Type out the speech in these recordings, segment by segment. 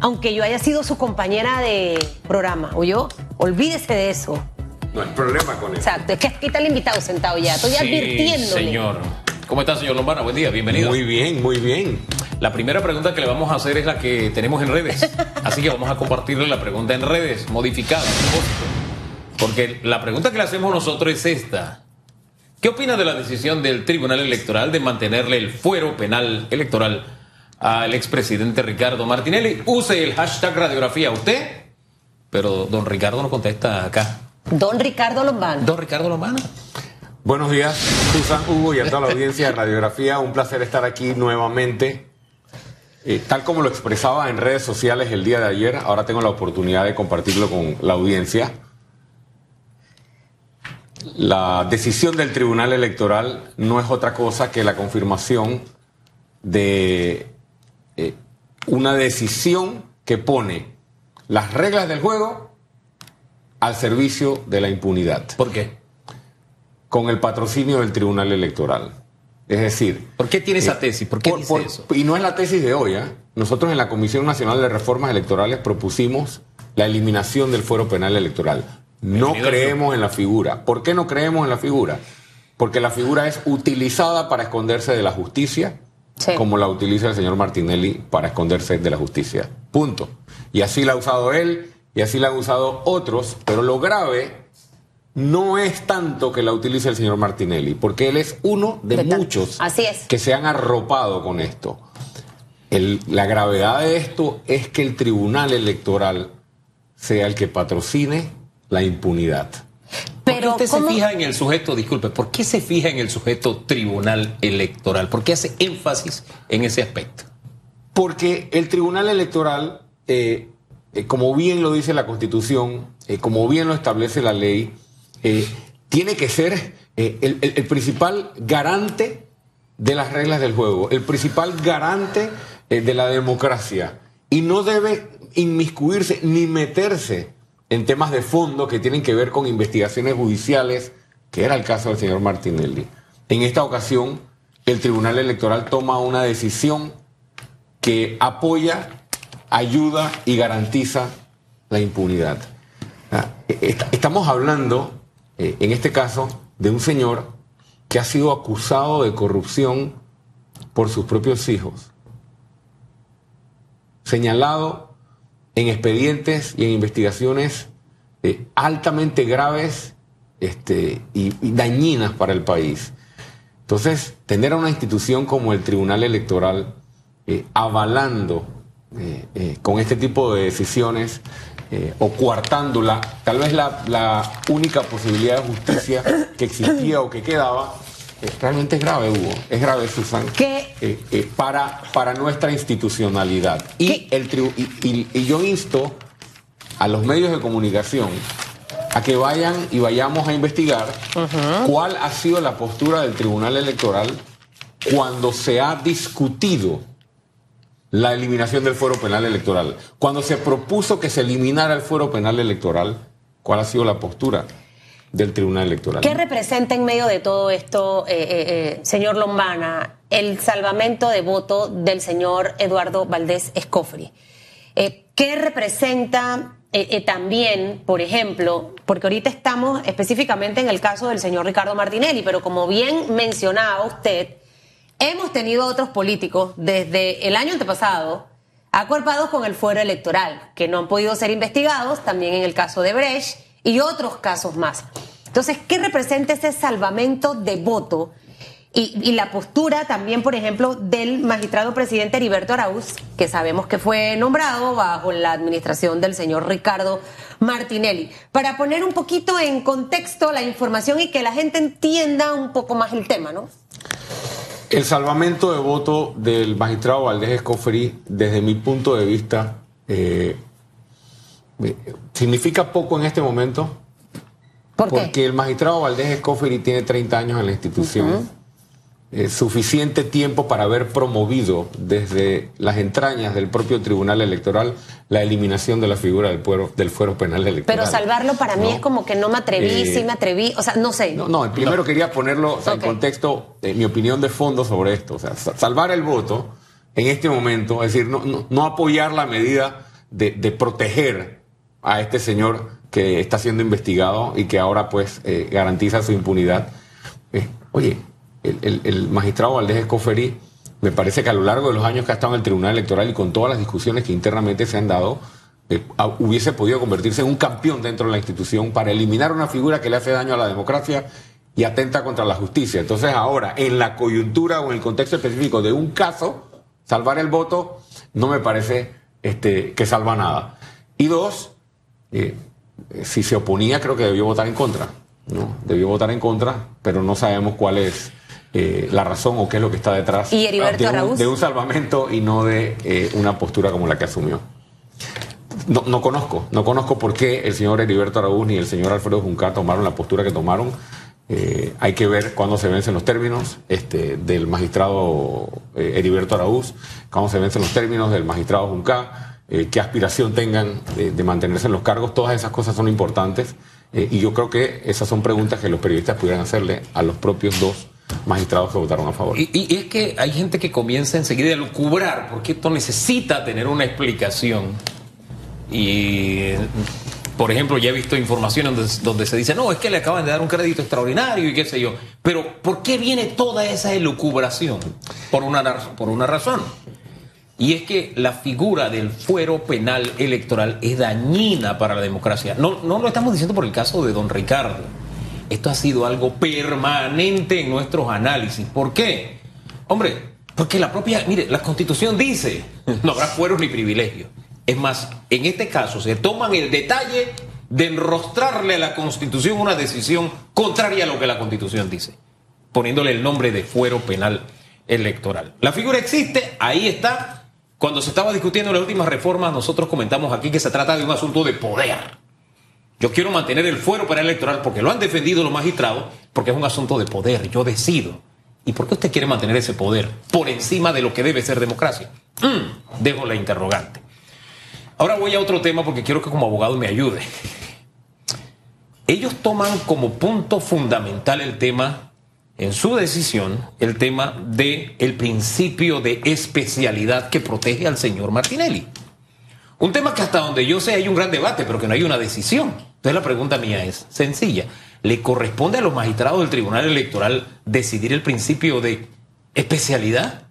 aunque yo haya sido su compañera de programa, ¿o yo? Olvídese de eso. No hay problema con eso. Exacto, es que aquí está el invitado sentado ya. Estoy Sí, advirtiéndole. señor. ¿Cómo está, señor Lombana? Buen día, bienvenido. Muy bien, muy bien. La primera pregunta que le vamos a hacer es la que tenemos en redes. Así que vamos a compartirle la pregunta en redes, modificada. Porque la pregunta que le hacemos nosotros es esta. ¿Qué opina de la decisión del Tribunal Electoral de mantenerle el fuero penal electoral al expresidente Ricardo Martinelli? Use el hashtag radiografía usted, pero don Ricardo no contesta acá. Don Ricardo Lombana. Don Ricardo Lombana. Buenos días, Susan, Hugo y a toda la audiencia de Radiografía. Un placer estar aquí nuevamente. Eh, tal como lo expresaba en redes sociales el día de ayer, ahora tengo la oportunidad de compartirlo con la audiencia. La decisión del Tribunal Electoral no es otra cosa que la confirmación de una decisión que pone las reglas del juego al servicio de la impunidad ¿Por qué? con el patrocinio del Tribunal Electoral. Es decir, ¿Por qué tiene esa eh, tesis? ¿Por qué por- dice por- eso? Y no es la tesis de hoy. ¿eh? Nosotros en la Comisión Nacional de Reformas Electorales propusimos la eliminación del fuero penal electoral. No Bienvenido creemos en la figura. ¿Por qué no creemos en la figura? Porque la figura es utilizada para esconderse de la justicia, Sí. como la utiliza el señor Martinelli para esconderse de la justicia. Punto. Y así la ha usado él y así la han usado otros, pero lo grave no es tanto que la utilice el señor Martinelli, porque él es uno de, muchos Así es. que se han arropado con esto. El- la gravedad de esto es que el Tribunal Electoral sea el que patrocine la impunidad. ¿Por Pero qué usted ¿cómo- se fija en el sujeto, disculpe, ¿por qué se fija en el sujeto tribunal electoral? ¿Por qué hace énfasis en ese aspecto? Porque el Tribunal Electoral, eh, eh, como bien lo dice la Constitución, eh, como bien lo establece la ley, eh, tiene que ser eh, el, el- el principal garante de las reglas del juego, el principal garante eh, de la democracia. Y no debe inmiscuirse ni meterse en temas de fondo que tienen que ver con investigaciones judiciales, que era el caso del señor Martinelli. En esta ocasión, el Tribunal Electoral toma una decisión que apoya, ayuda y garantiza la impunidad. Ah, est- Estamos hablando, eh, en este caso, de un señor que ha sido acusado de corrupción por sus propios hijos, señalado en expedientes y en investigaciones eh, altamente graves este, y, dañinas para el país. Entonces, tener a una institución como el Tribunal Electoral eh, avalando eh, con este tipo de decisiones o coartándola, tal vez la, única posibilidad de justicia que existía o que quedaba, realmente es grave, Hugo. Es grave, Susan. ¿Qué? eh, eh, para, para nuestra institucionalidad. Y, el tribu- y, y- y yo insto a los medios de comunicación a que vayan y vayamos a investigar cuál ha sido la postura del Tribunal Electoral cuando se ha discutido la eliminación del fuero penal electoral. Cuando se propuso que se eliminara el fuero penal electoral, ¿cuál ha sido la postura del Tribunal Electoral? ¿Qué representa en medio de todo esto, eh, eh, eh, señor Lombana, el salvamento de voto del señor Eduardo Valdés Escofri? ¿Qué representa también, por ejemplo, porque ahorita estamos específicamente en el caso del señor Ricardo Martinelli, pero como bien mencionaba usted, hemos tenido otros políticos desde el año antepasado acuerpados con el fuero electoral, que no han podido ser investigados, también en el caso de Brecht y otros casos más. Entonces, ¿qué representa ese salvamento de voto? Y, la postura también, por ejemplo, del magistrado presidente Heriberto Arauz, que sabemos que fue nombrado bajo la administración del señor Ricardo Martinelli. Para poner un poquito en contexto la información y que la gente entienda un poco más el tema, ¿no? El salvamento de voto del magistrado Valdés Escofri, desde mi punto de vista, eh, significa poco en este momento, ¿Por qué? porque el magistrado Valdés Escofri tiene 30 años en la institución. Eh, suficiente tiempo para haber promovido desde las entrañas del propio Tribunal Electoral la eliminación de la figura del, fuero, del fuero penal electoral. Pero salvarlo para mí es como que no me atreví, Eh, sí me atreví, o sea, no sé. No, no, primero quería ponerlo o sea, Ok. en contexto, eh, mi opinión de fondo sobre esto. O sea, sa- salvar el voto en este momento, es decir, no, no, no apoyar la medida de, de proteger a este señor que está siendo investigado y que ahora pues eh, garantiza su impunidad. Eh, oye, el, magistrado Valdés Escoferi me parece que a lo largo de los años que ha estado en el Tribunal Electoral y con todas las discusiones que internamente se han dado, eh, hubiese podido convertirse en un campeón dentro de la institución para eliminar una figura que le hace daño a la democracia y atenta contra la justicia. Entonces ahora, en la coyuntura o en el contexto específico de un caso, salvar el voto no me parece este, que salva nada. Y dos, eh, si se oponía, creo que debió votar en contra. ¿no? Debió votar en contra, pero no sabemos cuál es eh, la razón o qué es lo que está detrás ¿Y Heriberto de, un, Araúz? de un salvamento y no de eh, una postura como la que asumió. No, no conozco, no conozco por qué el señor Heriberto Araúz ni el señor Alfredo Juncar tomaron la postura que tomaron. Eh, hay que ver cuándo se vencen los términos este, del magistrado Heriberto Araúz, cuándo se vencen los términos del magistrado Juncar, eh, qué aspiración tengan de, de mantenerse en los cargos. Todas esas cosas son importantes eh, y yo creo que esas son preguntas que los periodistas pudieran hacerle a los propios dos magistrados que votaron a favor. Y, y es que hay gente que comienza enseguida a lucubrar, porque esto necesita tener una explicación. Y, por ejemplo, ya he visto informaciones donde, donde se dice, no, es que le acaban de dar un crédito extraordinario y qué sé yo. Pero, ¿por qué viene toda esa elucubración? Por una, por una razón. Y es que la figura del fuero penal electoral es dañina para la democracia. No, no lo estamos diciendo por el caso de don Ricardo. Esto ha sido algo permanente en nuestros análisis. ¿Por qué? Hombre, porque la propia, mire, la constitución dice, no habrá fueros ni privilegios. Es más, en este caso se toman el detalle de enrostrarle a la constitución una decisión contraria a lo que la constitución dice, poniéndole el nombre de fuero penal electoral. La figura existe, ahí está. Cuando se estaba discutiendo las últimas reformas, nosotros comentamos aquí que se trata de un asunto de poder. Yo quiero mantener el fuero penal electoral porque lo han defendido los magistrados, porque es un asunto de poder. Yo decido. ¿Y por qué usted quiere mantener ese poder por encima de lo que debe ser democracia? Mm, dejo la interrogante. Ahora voy a otro tema porque quiero que como abogado me ayude. Ellos toman como punto fundamental el tema, en su decisión, el tema del el principio de especialidad que protege al señor Martinelli. Un tema que hasta donde yo sé hay un gran debate, pero que no hay una decisión. Entonces la pregunta mía es sencilla. ¿Le corresponde a los magistrados del Tribunal Electoral decidir el principio de especialidad?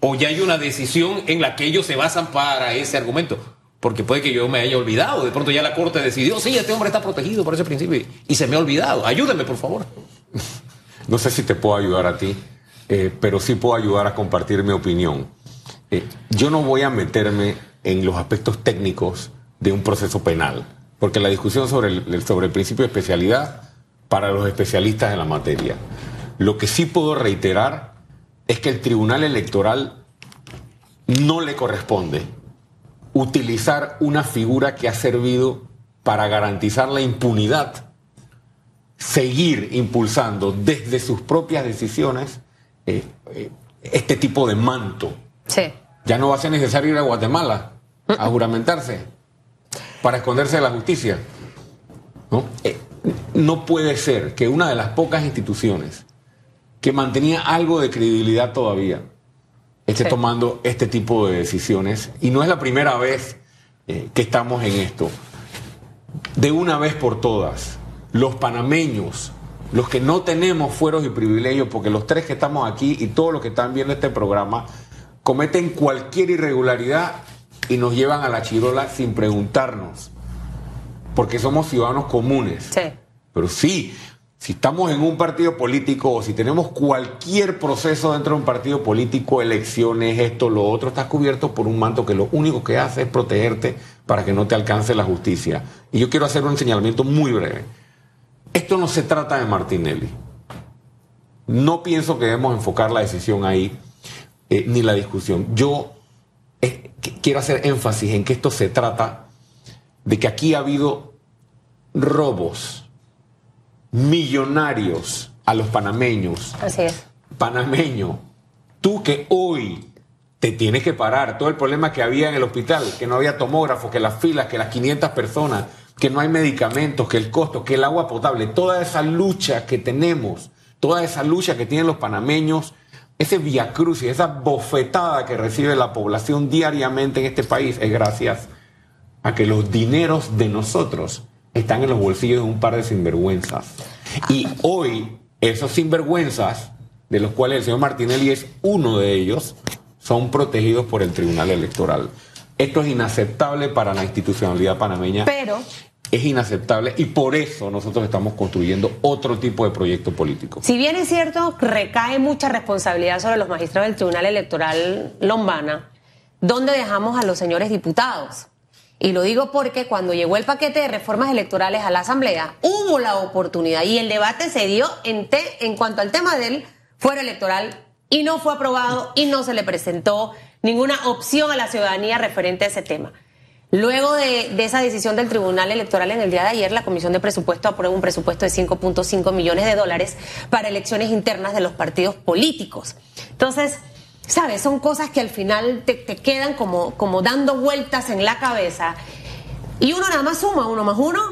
¿O ya hay una decisión en la que ellos se basan para ese argumento? Porque puede que yo me haya olvidado. De pronto ya la Corte decidió, sí, este hombre está protegido por ese principio y se me ha olvidado. Ayúdeme, por favor. No sé si te puedo ayudar a ti, eh, pero sí puedo ayudar a compartir mi opinión. Eh, yo no voy a meterme en los aspectos técnicos de un proceso penal, porque la discusión sobre el, sobre el principio de especialidad para los especialistas en la materia. Lo que sí puedo reiterar es que el Tribunal Electoral no le corresponde utilizar una figura que ha servido para garantizar la impunidad seguir impulsando desde sus propias decisiones eh, eh, este tipo de manto. Sí. Ya no va a ser necesario ir a Guatemala a juramentarse para esconderse de la justicia. ¿no? Eh, no puede ser que una de las pocas instituciones que mantenía algo de credibilidad todavía esté Sí. tomando este tipo de decisiones. Y no es la primera vez eh, que estamos en esto. De una vez por todas, los panameños, los que no tenemos fueros y privilegios, porque los tres que estamos aquí y todos los que están viendo este programa, cometen cualquier irregularidad y nos llevan a la chirola sin preguntarnos, porque somos ciudadanos comunes. Sí. Pero sí, si estamos en un partido político o si tenemos cualquier proceso dentro de un partido político, elecciones, esto, lo otro, estás cubierto por un manto que lo único que hace es protegerte para que no te alcance la justicia. Y yo quiero hacer un señalamiento muy breve. Esto no se trata de Martinelli. No pienso que debemos enfocar la decisión ahí, eh, ni la discusión. Yo eh, qu- quiero hacer énfasis en que esto se trata de que aquí ha habido robos millonarios a los panameños. Así es. Panameño, tú que hoy te tienes que parar, todo el problema que había en el hospital, que no había tomógrafo, que las filas, que las 500 personas, que no hay medicamentos, que el costo, que el agua potable, toda esa lucha que tenemos, toda esa lucha que tienen los panameños, ese viacrucis, esa bofetada que recibe la población diariamente en este país, es gracias a que los dineros de nosotros están en los bolsillos de un par de sinvergüenzas. Y hoy esos sinvergüenzas, de los cuales el señor Martinelli es uno de ellos, son protegidos por el Tribunal Electoral. Esto es inaceptable para la institucionalidad panameña. Pero es inaceptable y por eso nosotros estamos construyendo otro tipo de proyecto político. Si bien es cierto, recae mucha responsabilidad sobre los magistrados del Tribunal Electoral Lombana, ¿dónde dejamos a los señores diputados? Y lo digo porque cuando llegó el paquete de reformas electorales a la Asamblea, hubo la oportunidad y el debate se dio en, en cuanto al tema del fuero electoral y no fue aprobado y no se le presentó ninguna opción a la ciudadanía referente a ese tema. Luego de, esa decisión del Tribunal Electoral en el día de ayer, la Comisión de Presupuesto aprueba un presupuesto de 5.5 millones de dólares para elecciones internas de los partidos políticos. Entonces, ¿sabes? Son cosas que al final te, quedan como, como dando vueltas en la cabeza. Y uno nada más suma, uno más uno,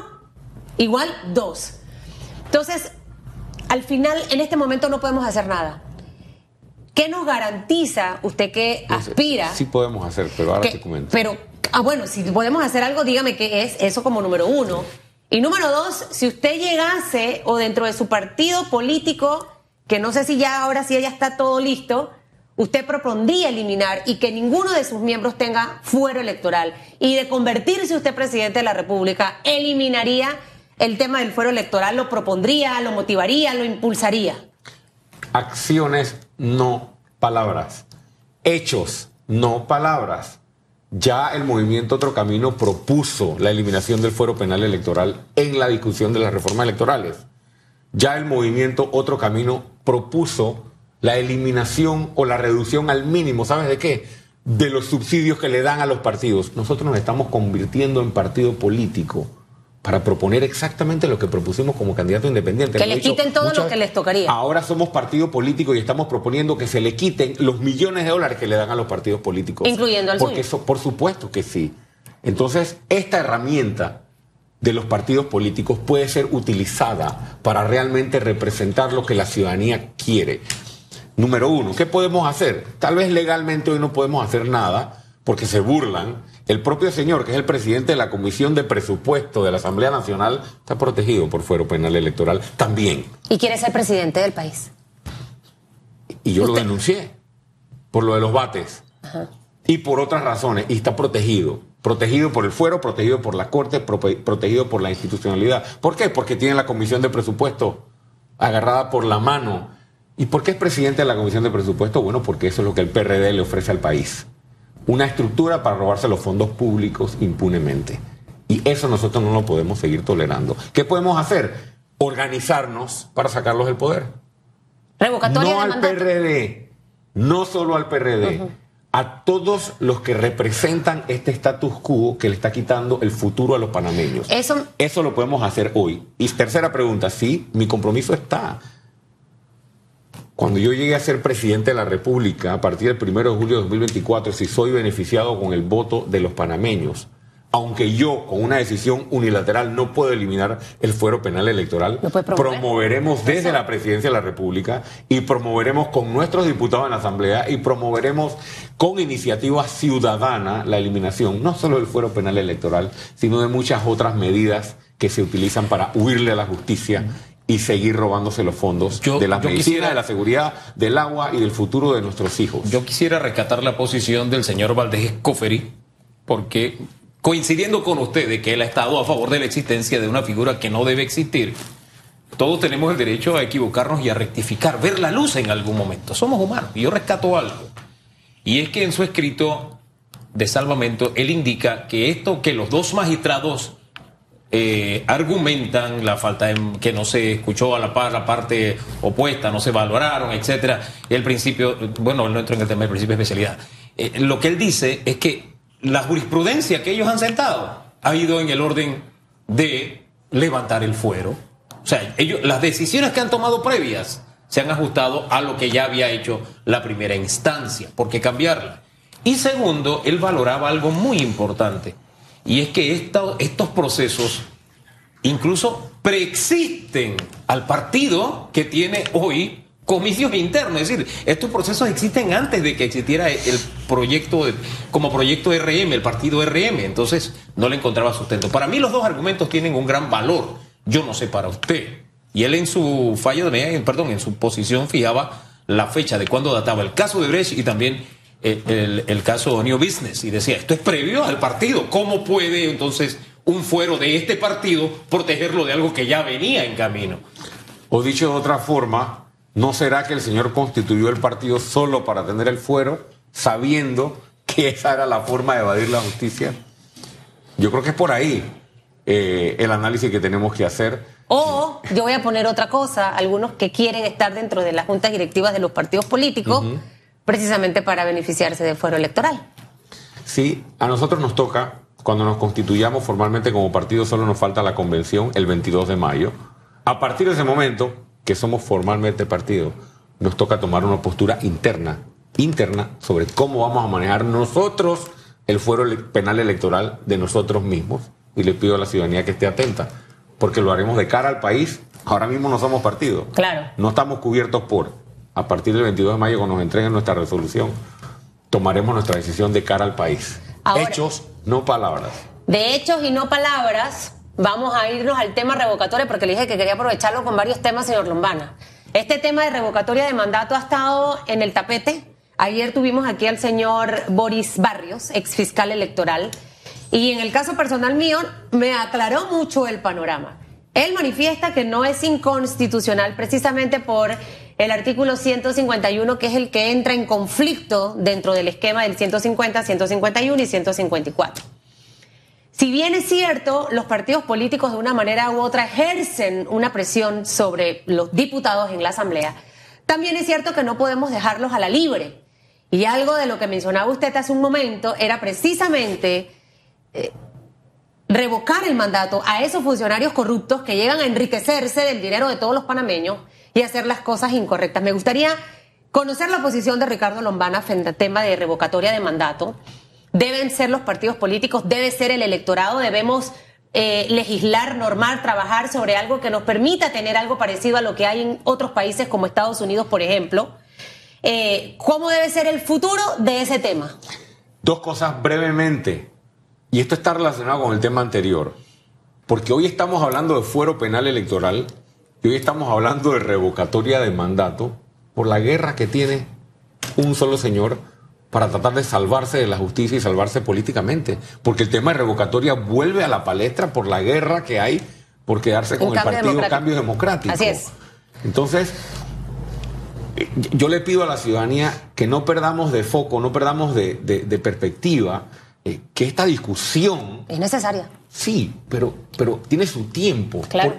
igual dos. Entonces, al final, en este momento no podemos hacer nada. ¿Qué nos garantiza usted que aspira? Sí podemos hacer, pero ahora te comento. Pero ah, bueno, si podemos hacer algo, dígame qué es eso como número uno. Y número dos, si usted llegase o dentro de su partido político, que no sé si ya ahora sí ya está todo listo, usted propondría eliminar y que ninguno de sus miembros tenga fuero electoral. Y de convertirse usted presidente de la República, eliminaría el tema del fuero electoral, lo propondría, lo motivaría, lo impulsaría. Acciones, no palabras. Hechos, no palabras. Ya el movimiento Otro Camino propuso la eliminación del fuero penal electoral en la discusión de las reformas electorales. Ya el movimiento Otro Camino propuso la eliminación o la reducción al mínimo, ¿sabes de qué? De los subsidios que le dan a los partidos. Nosotros nos estamos convirtiendo en partido político para proponer exactamente lo que propusimos como candidato independiente. Que le quiten todo lo que les tocaría. Ahora somos partido político y estamos proponiendo que se le quiten los millones de dólares que le dan a los partidos políticos. Incluyendo al Porque eso, por supuesto que sí. Entonces, esta herramienta de los partidos políticos puede ser utilizada para realmente representar lo que la ciudadanía quiere. Número uno, ¿qué podemos hacer? Tal vez legalmente hoy no podemos hacer nada porque se burlan el propio señor, que es el presidente de la Comisión de Presupuesto de la Asamblea Nacional, está protegido por fuero penal electoral también. ¿Y quiere ser presidente del país? Y yo lo denuncié por lo de los bates. Y por otras razones. Y está protegido. Protegido por el fuero, protegido por la Corte, protegido por la institucionalidad. ¿Por qué? Porque tiene la Comisión de Presupuesto agarrada por la mano. ¿Y por qué es presidente de la Comisión de Presupuesto? Bueno, porque eso es lo que el PRD le ofrece al país una estructura para robarse los fondos públicos impunemente. Y eso nosotros no lo podemos seguir tolerando. ¿Qué podemos hacer? Organizarnos para sacarlos del poder. Revocatoria no al PRD, no solo al PRD, a todos los que representan este status quo que le está quitando el futuro a los panameños. Eso, Eso lo podemos hacer hoy. Y tercera pregunta, sí, mi compromiso está. Cuando yo llegué a ser presidente de la República, a partir del 1 de julio de 2024, si soy beneficiado con el voto de los panameños, aunque yo con una decisión unilateral no puedo eliminar el fuero penal electoral, promoveremos desde la presidencia de la República y promoveremos con nuestros diputados en la Asamblea y promoveremos con iniciativa ciudadana la eliminación no solo del fuero penal electoral, sino de muchas otras medidas que se utilizan para huirle a la justicia y seguir robándose los fondos de la medicina, de la seguridad, del agua y del futuro de nuestros hijos. Yo quisiera rescatar la posición del señor Valdés Escoferi, porque coincidiendo con usted de que él ha estado a favor de la existencia de una figura que no debe existir, todos tenemos el derecho a equivocarnos y a rectificar, ver la luz en algún momento. Somos humanos. Y yo rescato algo. Y es que en su escrito de salvamento, él indica que esto que los dos magistrados eh, argumentan la falta de que no se escuchó a la par la parte opuesta, no se valoraron, etcétera. El principio, bueno, no entro en el tema del principio de especialidad. Eh, lo que él dice es que la jurisprudencia que ellos han sentado ha ido en el orden de levantar el fuero. O sea, ellos, las decisiones que han tomado previas se han ajustado a lo que ya había hecho la primera instancia. ¿Por qué cambiarla? Y segundo, él valoraba algo muy importante y es que estos procesos incluso preexisten al partido que tiene hoy comicios internos. Es decir, estos procesos existen antes de que existiera el proyecto, como proyecto RM, el partido RM. Entonces, no le encontraba sustento. Para mí, los dos argumentos tienen un gran valor. Yo no sé para usted. Y él en su fallo de perdón, en su posición fijaba la fecha de cuándo databa el caso de Brecht y también el, el, caso New Business. Y decía, esto es previo al partido. ¿Cómo puede entonces un fuero de este partido protegerlo de algo que ya venía en camino? O dicho de otra forma, ¿no será que el señor constituyó el partido solo para tener el fuero, sabiendo que esa era la forma de evadir la justicia? Yo creo que es por ahí eh, el análisis que tenemos que hacer. O yo voy a poner otra cosa, algunos que quieren estar dentro de las juntas directivas de los partidos políticos, precisamente para beneficiarse del fuero electoral. Sí, a nosotros nos toca, cuando nos constituyamos formalmente como partido, solo nos falta la convención el 22 de mayo. A partir de ese momento, que somos formalmente partido, nos toca tomar una postura interna, interna, sobre cómo vamos a manejar nosotros el fuero penal electoral de nosotros mismos. Y le pido a la ciudadanía que esté atenta, porque lo haremos de cara al país. Ahora mismo no somos partido. Claro. No estamos cubiertos por. A partir del 22 de mayo, cuando nos entreguen nuestra resolución, tomaremos nuestra decisión de cara al país. hechos, no palabras. De hechos y no palabras, vamos a irnos al tema revocatorio porque le dije que quería aprovecharlo con varios temas, señor Lombana. Este tema de revocatoria de mandato ha estado en el tapete. Ayer tuvimos aquí al señor Boris Barrios, ex fiscal electoral, y en el caso personal mío me aclaró mucho el panorama. Él manifiesta que no es inconstitucional precisamente por el artículo 151, que es el que entra en conflicto dentro del esquema del 150, 151 y 154. Si bien es cierto, los partidos políticos de una manera u otra ejercen una presión sobre los diputados en la Asamblea, también es cierto que no podemos dejarlos a la libre. Y algo de lo que mencionaba usted hace un momento era precisamente eh, revocar el mandato a esos funcionarios corruptos que llegan a enriquecerse del dinero de todos los panameños y hacer las cosas incorrectas. Me gustaría conocer la posición de Ricardo Lombana frente al tema de revocatoria de mandato deben ser los partidos políticos, debe ser el electorado, debemos eh, legislar, normar, trabajar sobre algo que nos permita tener algo parecido a lo que hay en otros países como Estados Unidos, por ejemplo. Eh, ¿Cómo debe ser el futuro de ese tema? Dos cosas brevemente, y esto está relacionado con el tema anterior, porque hoy estamos hablando de fuero penal electoral y hoy estamos hablando de revocatoria de mandato por la guerra que tiene un solo señor para tratar de salvarse de la justicia y salvarse políticamente. Porque el tema de revocatoria vuelve a la palestra por la guerra que hay por quedarse con el Partido Cambio Democrático. Así es. Entonces, eh, yo le pido a la ciudadanía que no perdamos de foco, no perdamos de, perspectiva, eh, que esta discusión... Es necesaria. Sí, pero, pero tiene su tiempo. Claro.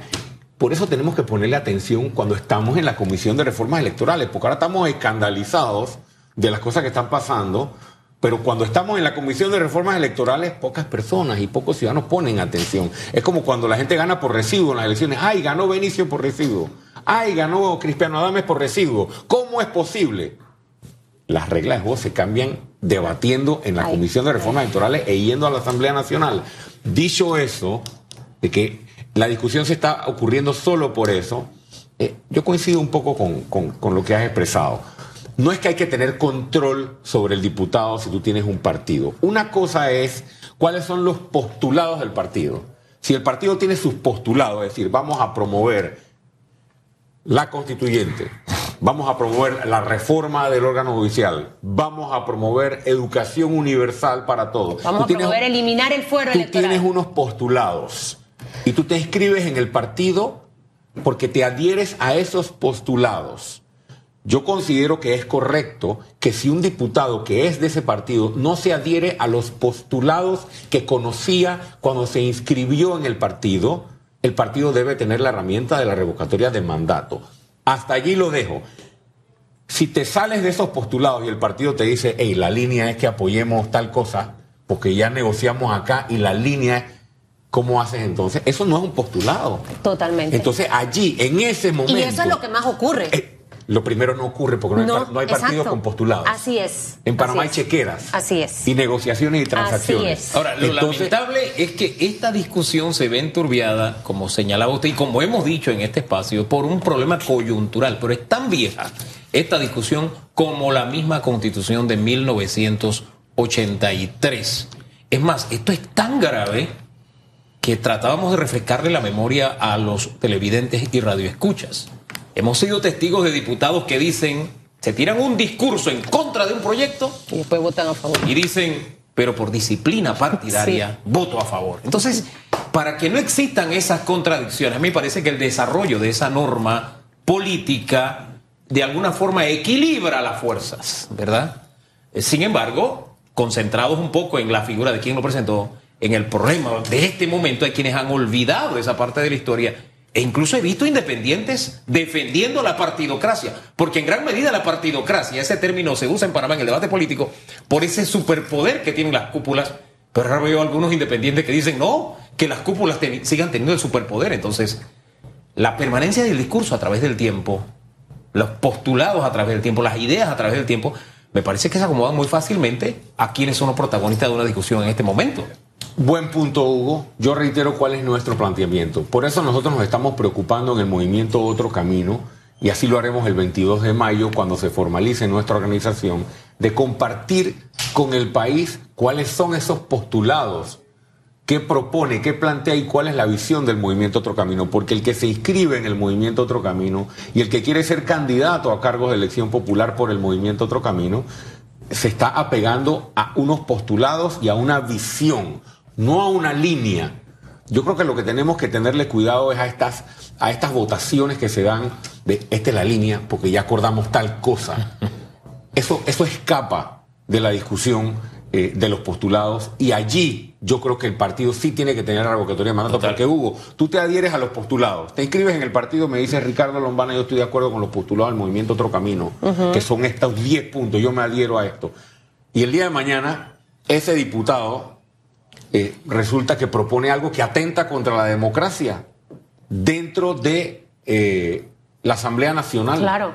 por eso tenemos que ponerle atención cuando estamos en la Comisión de Reformas Electorales, porque ahora estamos escandalizados de las cosas que están pasando, pero cuando estamos en la Comisión de Reformas Electorales, pocas personas y pocos ciudadanos ponen atención. Es como cuando la gente gana por residuo en las elecciones. ¡Ay, ganó Benicio por residuo! ¡Ay, ganó Cristiano Adames por residuo! ¿Cómo es posible? Las reglas de juego se cambian debatiendo en la Comisión de Reformas Electorales e yendo a la Asamblea Nacional. Dicho eso, de que la discusión se está ocurriendo solo por eso, eh, yo coincido un poco con lo que has expresado no es que hay que tener control sobre el diputado si tú tienes un partido. Una cosa es cuáles son los postulados del partido. Si el partido tiene sus postulados, es decir, vamos a promover la constituyente, vamos a promover la reforma del órgano judicial, vamos a promover educación universal para todos. Vamos a promover eliminar el fuero tú tienes unos postulados y tú te inscribes en el partido porque te adhieres a esos postulados. Yo considero que es correcto que si un diputado que es de ese partido no se adhiere a los postulados que conocía cuando se inscribió en el partido, el partido debe tener la herramienta de la revocatoria de mandato. Hasta allí lo dejo. Si te sales de esos postulados y el partido te dice, hey, la línea es que apoyemos tal cosa, porque ya negociamos acá y la línea es, ¿cómo haces entonces? Eso no es un postulado. Totalmente. Entonces allí, en ese momento... Y eso es lo que más ocurre. Eh, lo primero no ocurre porque no, hay, No, par- no hay partidos exacto. con postulados. Así es. En Panamá así hay chequeras. Así es. Y negociaciones y transacciones. es. Ahora, lo Entonces, lamentable es que esta discusión se ve enturbiada, como señalaba usted, y como hemos dicho en este espacio, por un problema coyuntural, pero es tan vieja esta discusión como la misma constitución de 1983. Es más, esto es tan grave que tratábamos de refrescarle la memoria a los televidentes y radioescuchas. Hemos sido testigos de diputados que dicen, se tiran un discurso en contra de un proyecto Y después votan a favor. y dicen, pero por disciplina partidaria, voto a favor. Entonces, para que no existan esas contradicciones, a mí me parece que el desarrollo de esa norma política de alguna forma equilibra las fuerzas, ¿verdad? Eh, Sin embargo, concentrados un poco en la figura de quien lo presentó, en el problema de este momento hay quienes han olvidado esa parte de la historia e incluso he visto independientes defendiendo la partidocracia, porque en gran medida la partidocracia, ese término se usa en Panamá en el debate político por ese superpoder que tienen las cúpulas, pero ahora veo algunos independientes que dicen no, que las cúpulas sigan teniendo el superpoder. Entonces, la permanencia del discurso a través del tiempo, los postulados a través del tiempo, las ideas a través del tiempo, me parece que se acomodan muy fácilmente a quienes son los protagonistas de una discusión en este momento. Buen punto, Hugo. Yo reitero cuál es nuestro planteamiento. Por eso nosotros nos estamos preocupando en el movimiento Otro Camino, y así lo haremos el 22 de mayo cuando se formalice nuestra organización, de compartir con el país cuáles son esos postulados, qué propone, qué plantea y cuál es la visión del movimiento Otro Camino. Porque el que se inscribe en el movimiento Otro Camino y el que quiere ser candidato a cargos de elección popular por el movimiento Otro Camino, se está apegando a unos postulados y a una visión, no a una línea. Yo creo que lo que tenemos que tenerle cuidado es a estas, a estas votaciones que se dan de esta es la línea porque ya acordamos tal cosa. Eso, eso escapa de la discusión eh, de los postulados y allí yo creo que el partido sí tiene que tener la revocatoria de mandato Total. porque Hugo, tú te adhieres a los postulados, te inscribes en el partido, me dice Ricardo Lombana, yo estoy de acuerdo con los postulados del movimiento Otro Camino, que son estos 10 puntos, yo me adhiero a esto. Y el día de mañana, ese diputado eh, resulta que propone algo que atenta contra la democracia dentro de eh, la Asamblea Nacional. Claro.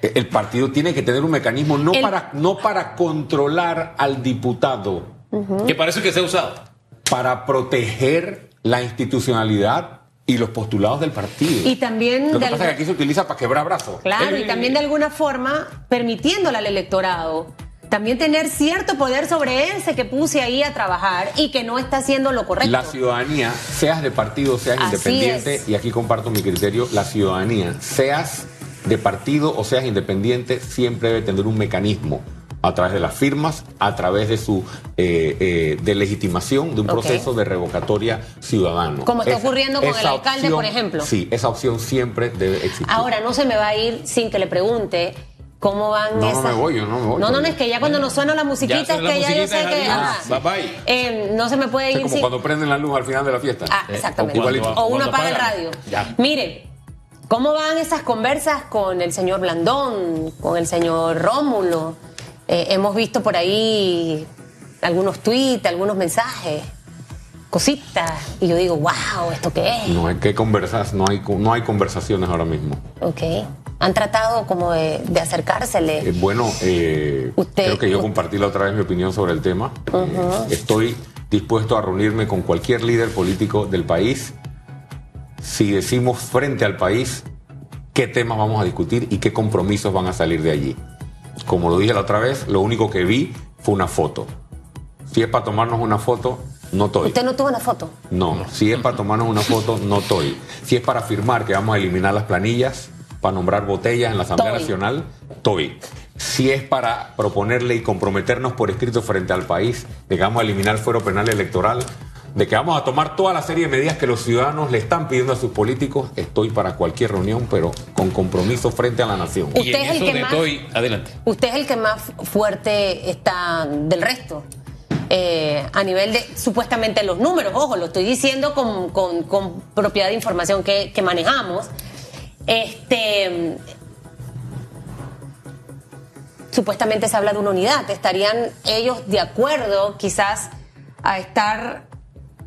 El partido tiene que tener un mecanismo no, El- para, no para controlar al diputado, Que parece que se ha usado. para proteger la institucionalidad y los postulados del partido. Y también Lo que de pasa es que aquí se utiliza para quebrar brazos. Claro, y también de alguna forma permitiéndole al electorado también tener cierto poder sobre ese que puse ahí a trabajar y que no está haciendo lo correcto. La ciudadanía, seas de partido, seas Así independiente, es. y aquí comparto mi criterio, la ciudadanía, seas de partido o seas independiente, siempre debe tener un mecanismo a través de las firmas, a través de su eh, eh, de legitimación de un proceso de revocatoria ciudadano. Como está ocurriendo con el alcalde, por ejemplo. Sí, esa opción siempre debe existir. Ahora no se me va a ir sin que le pregunte cómo van No, no esas. me voy, yo no me voy. No, no, no, es que ya cuando nos suena la musiquita Ya es que ya yo sé que. ajá. Bye, bye. Eh, no se me puede Es ir como sin. cuando prenden la luz al final de la fiesta. Ah, exactamente. o cuando- o uno apaga el radio. Ya. Mire, ¿cómo van esas conversas con el señor Blandón, con el señor Rómulo? Eh, hemos visto por ahí algunos tweets, algunos mensajes, cositas. Y yo digo, wow, ¿esto qué es? No hay que conversar, no hay, no hay conversaciones ahora mismo. Ok. Han tratado como de, de acercársele. Eh, bueno, eh, Usted- creo que yo compartí la otra vez mi opinión sobre el tema. Eh, estoy dispuesto a reunirme con cualquier líder político del país si decimos frente al país qué temas vamos a discutir y qué compromisos van a salir de allí. Como lo dije la otra vez, lo único que vi fue una foto. Si es para tomarnos una foto, no estoy. ¿Usted no tuvo una foto? No, si es para tomarnos una foto, no estoy. Si es para afirmar que vamos a eliminar las planillas, para nombrar botellas en la Asamblea. Nacional, estoy. Si es para proponerle y comprometernos por escrito frente al país de que vamos a eliminar el fuero penal electoral, de que vamos a tomar toda la serie de medidas que los ciudadanos le están pidiendo a sus políticos, estoy para cualquier reunión, pero con compromiso frente a la nación. Usted y en es el eso que más- estoy- adelante. Usted es el que más fuerte está del resto. eh, a nivel de supuestamente los números, ojo, lo estoy diciendo con, con- con propiedad de información que, que manejamos. Este supuestamente se habla de una unidad. ¿Estarían ellos de acuerdo quizás a estar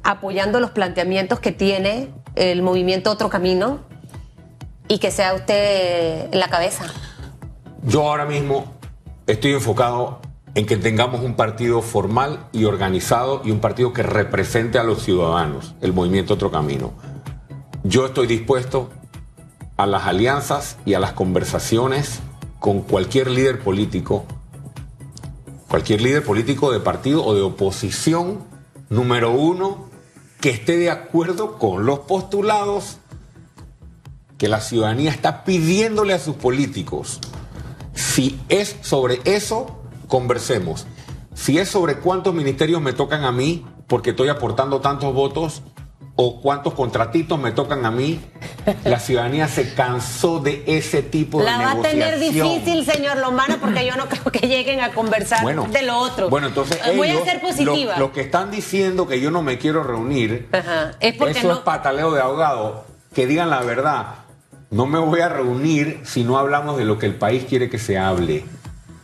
apoyando los planteamientos que tiene el movimiento Otro Camino? y que sea usted la cabeza. Yo ahora mismo estoy enfocado en que tengamos un partido formal y organizado y un partido que represente a los ciudadanos, el movimiento Otro Camino. Yo estoy dispuesto a las alianzas y a las conversaciones con cualquier líder político, cualquier líder político de partido o de oposición, número uno, que esté de acuerdo con los postulados que la ciudadanía está pidiéndole a sus políticos. Si es sobre eso, conversemos. Si es sobre cuántos ministerios me tocan a mí, porque estoy aportando tantos votos, o cuántos contratitos me tocan a mí, la ciudadanía se cansó de ese tipo de La va a negociación. tener difícil, señor Lombana, porque yo no creo que lleguen a conversar Bueno, de lo otro. Bueno, entonces voy ellos, a ser positiva. Lo, lo que están diciendo que yo no me quiero reunir, Ajá, es porque eso no- es pataleo de ahogado. Que digan la verdad. No me voy a reunir si no hablamos de lo que el país quiere que se hable,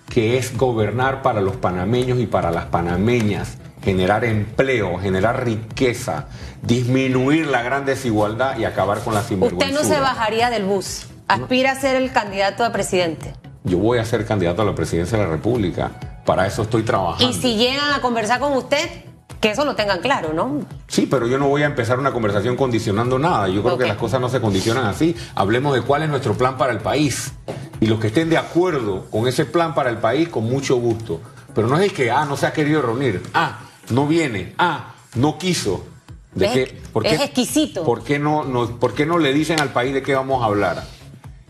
que es gobernar para los panameños y para las panameñas, generar empleo, generar riqueza, disminuir la gran desigualdad y acabar con la sinvergüenza. Usted no se bajaría del bus. Aspira a ser el candidato a presidente. Yo voy a ser candidato a la presidencia de la República. Para eso estoy trabajando. Y si llegan a conversar con usted, que eso lo tengan claro, ¿no? Sí, pero yo no voy a empezar una conversación condicionando nada. Yo creo que las cosas no se condicionan así. Hablemos de cuál es nuestro plan para el país. Y los que estén de acuerdo con ese plan para el país, con mucho gusto. Pero no es el que, ah, no se ha querido reunir. Ah, no viene. Ah, no quiso. ¿De Es- qué? ¿Por es qué- exquisito. ¿por qué, no, no- ¿Por qué no le dicen al país de qué vamos a hablar?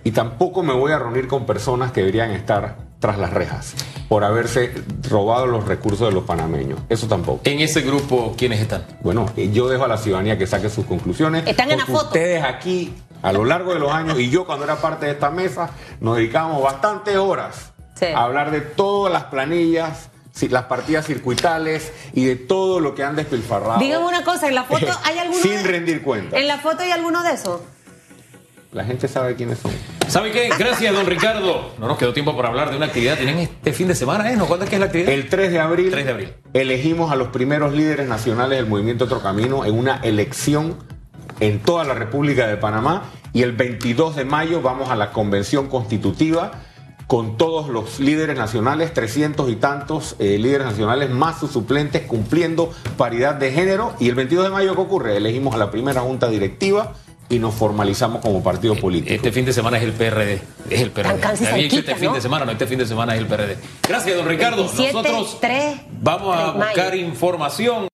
Y tampoco me voy a reunir con personas que deberían estar tras las rejas por haberse robado los recursos de los panameños. Eso tampoco. En ese grupo, ¿quiénes están? Bueno, eh, yo dejo a la ciudadanía que saque sus conclusiones. Están en la foto. Ustedes aquí, a lo largo de los años, y yo cuando era parte de esta mesa, nos dedicamos bastantes horas Sí. a hablar de todas las planillas, las partidas circuitales y de todo lo que han despilfarrado. Dígame una cosa, en la foto hay alguno Sin de- rendir cuenta. ¿En la foto hay alguno de esos? La gente sabe quiénes son. ¿Sabe qué? Gracias, don Ricardo. No nos quedó tiempo para hablar de una actividad. Tienen este fin de semana, ¿eh? ¿No? ¿Cuándo es que es la actividad? El 3 de abril, 3 de abril. elegimos a los primeros líderes nacionales del movimiento Otro Camino en una elección en toda la República de Panamá y el 22 de mayo vamos a la convención constitutiva con todos los líderes nacionales, 300 y tantos eh, líderes nacionales más sus suplentes cumpliendo paridad de género y el 22 de mayo ¿qué ocurre? Elegimos a la primera junta directiva y nos formalizamos como partido político. Este fin de semana es el PRD. Es el PRD. Me había dicho este fin ¿no? de semana, no, este fin de semana es el PRD. Gracias, don Ricardo. 27, Nosotros 3 vamos a buscar información.